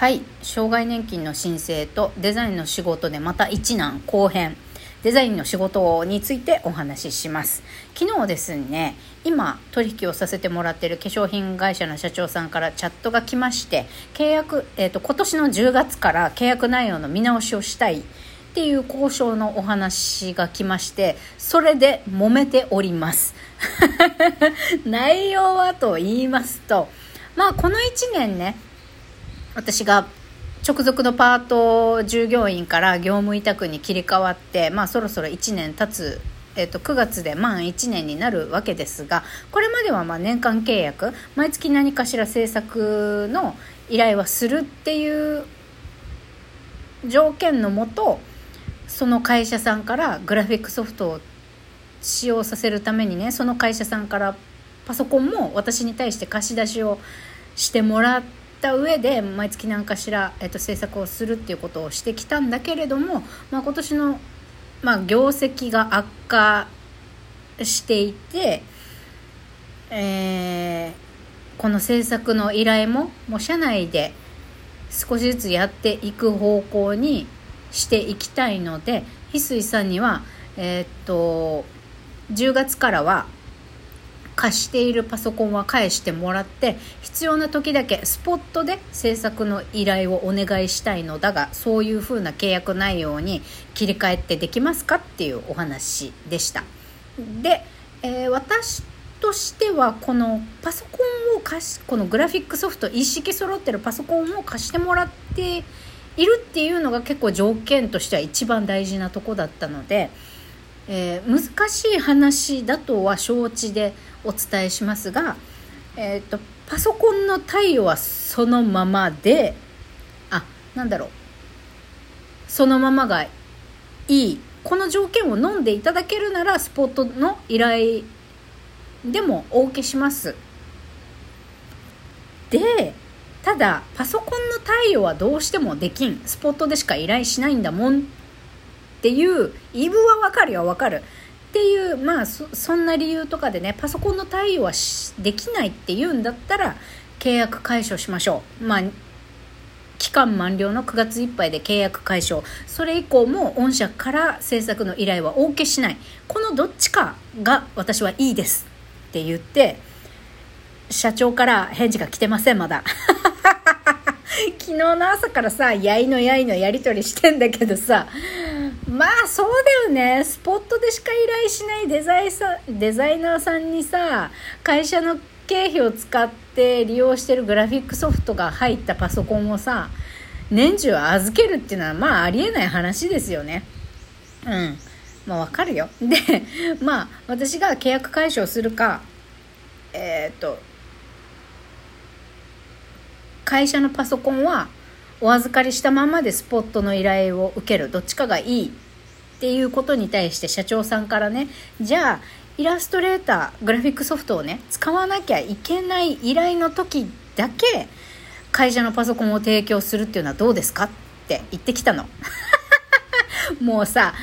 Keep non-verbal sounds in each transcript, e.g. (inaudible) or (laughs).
はい。障害年金の申請とデザインの仕事でまた一難後編。デザインの仕事についてお話しします。昨日ですね今取引をさせてもらってる化粧品会社の社長さんからチャットが来まして契約、えーと、今年の10月から契約内容の見直しをしたいっていう交渉のお話が来ましてそれで揉めております。(laughs) 内容はと言いますとまあこの1年ね私が直属のパート従業員から業務委託に切り替わって、まあ、そろそろ1年経つ、えっと、9月で満1年になるわけですがこれまではま年間契約毎月何かしら制作の依頼はするっていう条件のもとその会社さんからグラフィックソフトを使用させるためにねその会社さんからパソコンも私に対して貸し出しをしてもらってった上で毎月何かしら、えっと、制作をするっていうことをしてきたんだけれども、まあ、今年の、まあ、業績が悪化していて、えー、この制作の依頼ももう社内で少しずつやっていく方向にしていきたいので翡翠さんには、えー、っと10月からは貸しているパソコンは返してもらって必要な時だけスポットで制作の依頼をお願いしたいのだがそういう風な契約内容に切り替えてできますかっていうお話でした。で、えー、私としてはこのパソコンを貸しこのグラフィックソフト一式揃ってるパソコンを貸してもらっているっていうのが結構条件としては一番大事なとこだったのでえー、難しい話だとは承知でお伝えしますが、えーと、パソコンの貸与はそのままであなんだろう。そのままがいい。この条件を飲んでいただけるならスポットの依頼でもお受けします。でただパソコンの貸与はどうしてもできん。スポットでしか依頼しないんだもん。っていう言い分はわかるよわかる。っていうまあそんな理由とかでねパソコンの対応はできないっていうんだったら契約解消しましょう。まあ期間満了の9月いっぱいで契約解消。それ以降も御社から制作の依頼はお受けしない。このどっちかが私はいいですって言って社長から返事が来てませんまだ。(laughs) 昨日の朝からさやいのやいのやり取りしてんだけどさまあそうだよね。スポットでしか依頼しないデザイさデザイナーさんにさ会社の経費を使って利用してるグラフィックソフトが入ったパソコンをさ年中預けるっていうのはまあありえない話ですよね。うん。まあわかるよ。でまあ私が契約解消するかえー、っと会社のパソコンはお預かりしたままでスポットの依頼を受けるどっちかがいいっていうことに対して社長さんからねじゃあイラストレーターグラフィックソフトをね使わなきゃいけない依頼の時だけ会社のパソコンを提供するっていうのはどうですかって言ってきたの。(laughs) もうさ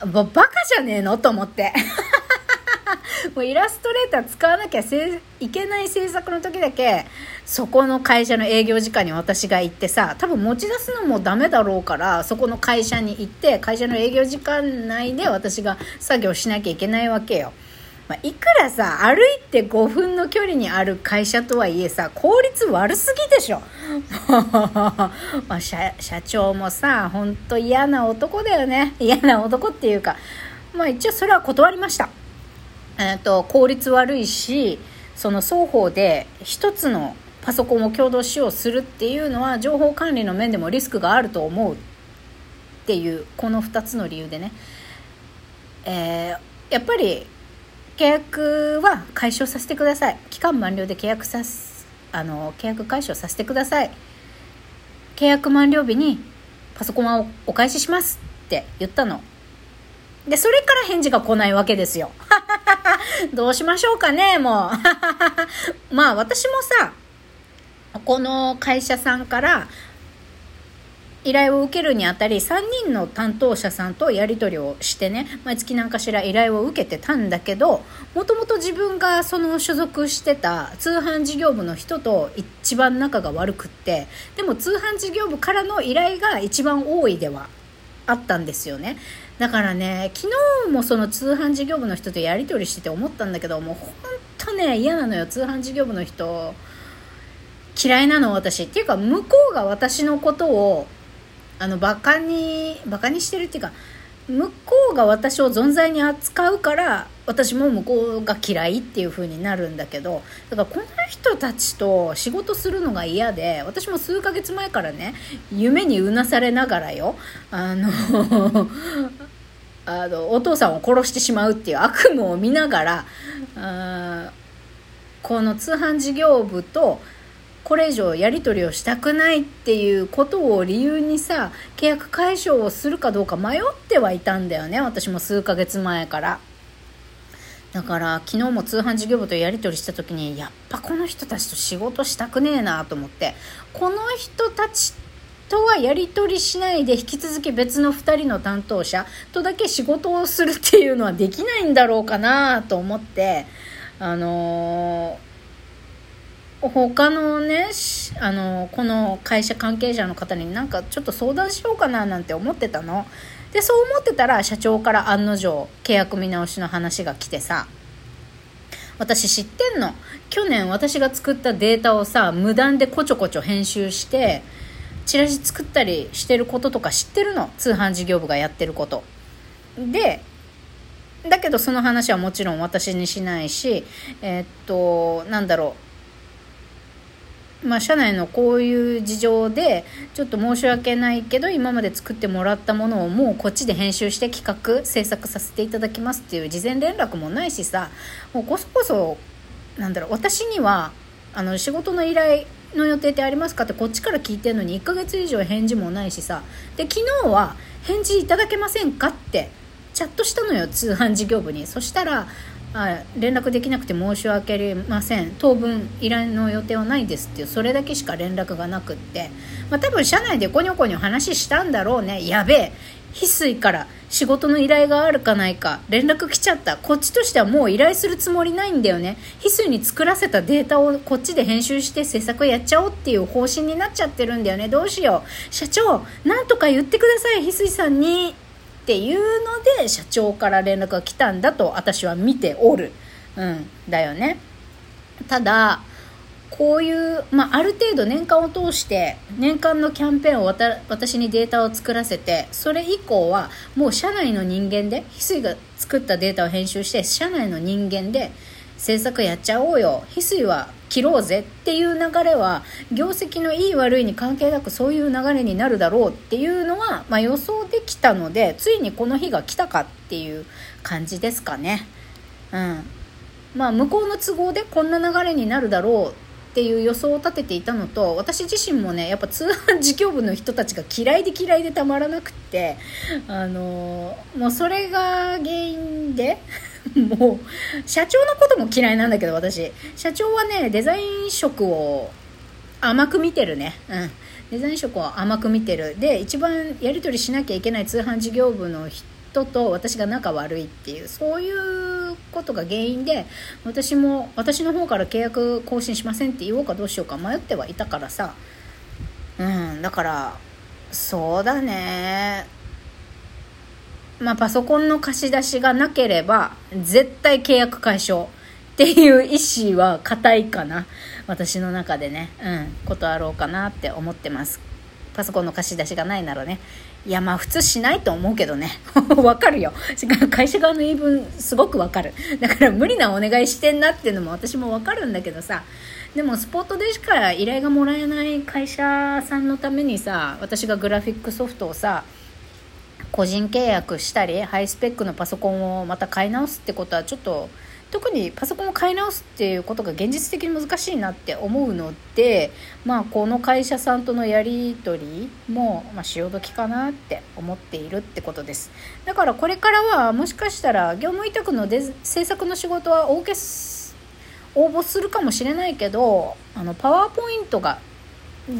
バカじゃねえの？と思ってもうイラストレーター使わなきゃいけない制作の時だけそこの会社の営業時間に私が行ってさ多分持ち出すのもダメだろうからそこの会社に行って会社の営業時間内で私が作業しなきゃいけないわけよ。まあ、いくらさ歩いて5分の距離にある会社とはいえさ効率悪すぎでしょ。(laughs) まあ、社社長もさほんと嫌な男だよね。嫌な男っていうかまあ一応それは断りました。えーと、効率悪いしその双方で1つのパソコンを共同使用するっていうのは情報管理の面でもリスクがあると思う。っていうこの2つの理由でね、えー、やっぱり契約は解消させてください。期間満了で契約さすあの契約解消させてください。契約満了日にパソコンはお返ししますって言ったの。でそれから返事が来ないわけですよ。(laughs) (laughs) どうしましょうかね、もう。(laughs) まあ私もさ、この会社さんから依頼を受けるにあたり3人の担当者さんとやり取りをしてね毎月何かしら依頼を受けてたんだけどもともと自分がその所属してた通販事業部の人と一番仲が悪くってでも通販事業部からの依頼が一番多いではあったんですよねだからね昨日もその通販事業部の人とやり取りしてて思ったんだけどもうほんとね嫌なのよ通販事業部の人。嫌いなの私。っていうか向こうが私のことをあのバカにバカにしてるっていうか向こうが私を存在に扱うから私も向こうが嫌いっていう風になるんだけどだからこの人たちと仕事するのが嫌で私も数ヶ月前からね夢にうなされながらよ。あのあのお父さんを殺してしまうっていう悪夢を見ながらあこの通販事業部とこれ以上やり取りをしたくないっていうことを理由にさ契約解消をするかどうか迷ってはいたんだよね私も数ヶ月前から。だから昨日も通販事業部とやり取りした時にやっぱこの人たちと仕事したくねえなと思ってこの人たちとはやり取りしないで引き続き別の2人の担当者とだけ仕事をするっていうのはできないんだろうかなと思ってあのー他のねあのこの会社関係者の方になんかちょっと相談しようかななんて思ってたの。でそう思ってたら社長から案の定契約見直しの話が来てさ私知ってんの。去年私が作ったデータをさ無断でこちょこちょ編集してチラシ作ったりしてることとか知ってるの？通販事業部がやってること。でだけどその話はもちろん私にしないしえー、っとなんだろう。まあ、社内のこういう事情でちょっと申し訳ないけど今まで作ってもらったものをもうこっちで編集して企画制作させていただきますっていう事前連絡もないしさもうこそこそなんだろう。私にはあの仕事の依頼の予定ってありますかってこっちから聞いてるのに1ヶ月以上返事もないしさ。で昨日は返事いただけませんかってチャットしたのよ通販事業部に。そしたらあ連絡できなくて申し訳ありません。当分依頼の予定はないですっていうそれだけしか連絡がなくって、まあ、多分社内でこにょこにょ話したんだろうね。やべえ。翡翠から仕事の依頼があるかないか連絡来ちゃった。こっちとしてはもう依頼するつもりないんだよね。翡翠に作らせたデータをこっちで編集して制作やっちゃおうっていう方針になっちゃってるんだよね。どうしよう。社長なんとか言ってください翡翠さんに。っていうので社長から連絡が来たんだと私は見ておる。うん、だよね。ただ、こういう、まあ、ある程度年間を通して年間のキャンペーンを私にデータを作らせてそれ以降はもう社内の人間で翡翠が作ったデータを編集して社内の人間で制作やっちゃおうよ翡翠は切ろうぜっていう流れは業績のいい悪いに関係なくそういう流れになるだろうっていうのは、まあ、予想できたのでついにこの日が来たかっていう感じですかね。うんまあ、向こうの都合でこんな流れになるだろうっていう予想を立てていたのと私自身もねやっぱ通販 (laughs) 事業部の人たちが嫌いで嫌いでたまらなくってあのー、もうそれが原因で (laughs) もう、社長のことも嫌いなんだけど、私。社長はね、デザイン職を甘く見てるね。うん。デザイン職を甘く見てる。で、一番やり取りしなきゃいけない通販事業部の人人と私が仲悪いっていう、そういうことが原因で、私も、私の方から契約更新しませんって言おうかどうしようか迷ってはいたからさ。うん、だから、そうだね。まあ、パソコンの貸し出しがなければ、絶対契約解消っていう意思は固いかな。私の中でね、うん、断ろうかなって思ってます。パソコンの貸し出しがないならね。いや、まあ普通しないと思うけどね。(laughs) わかるよ。会社側の言い分すごくわかる。だから無理なお願いしてんなっていうのも私もわかるんだけどさ。でもスポットでしか依頼がもらえない会社さんのためにさ、私がグラフィックソフトをさ、個人契約したりハイスペックのパソコンをまた買い直すってことはちょっと特にパソコンを買い直すっていうことが現実的に難しいなって思うので、まあ、この会社さんとのやり取りも、まあ、潮時かなって思っているってことです。だからこれからはもしかしたら業務委託のデ制作の仕事は応募するかもしれないけどあのパワーポイントが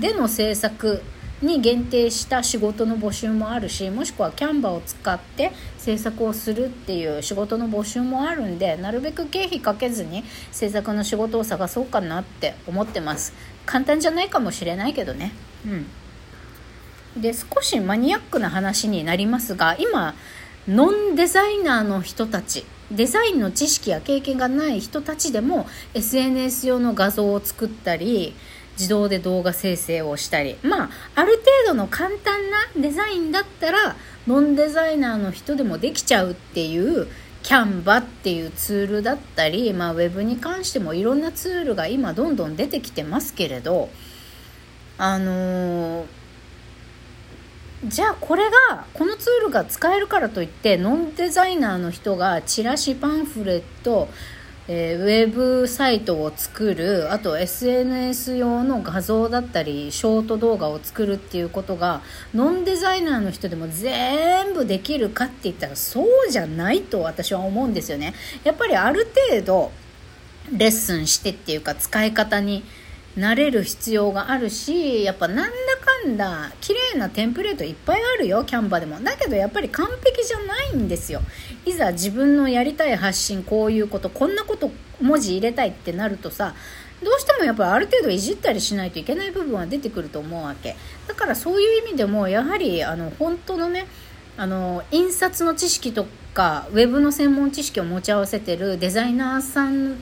での制作に限定した仕事の募集もあるしもしくはキャンバーを使って制作をするっていう仕事の募集もあるんでなるべく経費かけずに制作の仕事を探そうかなって思ってます。簡単じゃないかもしれないけどね。うん。で少しマニアックな話になりますが今ノンデザイナーの人たちデザインの知識や経験がない人たちでも SNS 用の画像を作ったり自動で動画生成をしたり。まあある程度の簡単なデザインだったらノンデザイナーの人でもできちゃうっていうキャンバっていうツールだったり、まあ、ウェブに関してもいろんなツールが今どんどん出てきてますけれどあのーじゃあこれがこのツールが使えるからといってノンデザイナーの人がチラシパンフレット、えー、ウェブサイトを作るあと SNS 用の画像だったりショート動画を作るっていうことがノンデザイナーの人でも全部できるかって言ったらそうじゃないと私は思うんですよね。やっぱりある程度レッスンしてっていうか使い方に慣れる必要があるしやっぱなんだかんだ綺麗なテンプレートいっぱいあるよキャンバでも。だけどやっぱり完璧じゃないんですよ。いざ自分のやりたい発信こういうことこんなこと文字入れたいってなるとさどうしてもやっぱある程度いじったりしないといけない部分は出てくると思うわけ。だからそういう意味でもやはりあの本当のねあの印刷の知識とかウェブの専門知識を持ち合わせてるデザイナーさん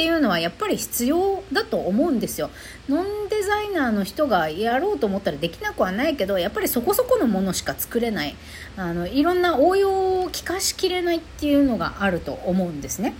っていうのはやっぱり必要だと思うんですよ。ノンデザイナーの人がやろうと思ったらできなくはないけどやっぱりそこそこのものしか作れないあのいろんな応用を利かしきれないっていうのがあると思うんですね。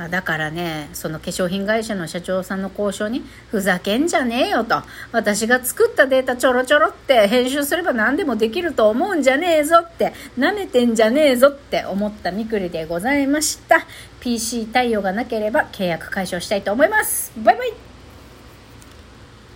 まあ、だからね、その化粧品会社の社長さんの交渉に、ふざけんじゃねえよと。私が作ったデータちょろちょろって編集すれば何でもできると思うんじゃねえぞって、なめてんじゃねえぞって思ったみくりでございました。PC 対応がなければ契約解消したいと思います。バイバイ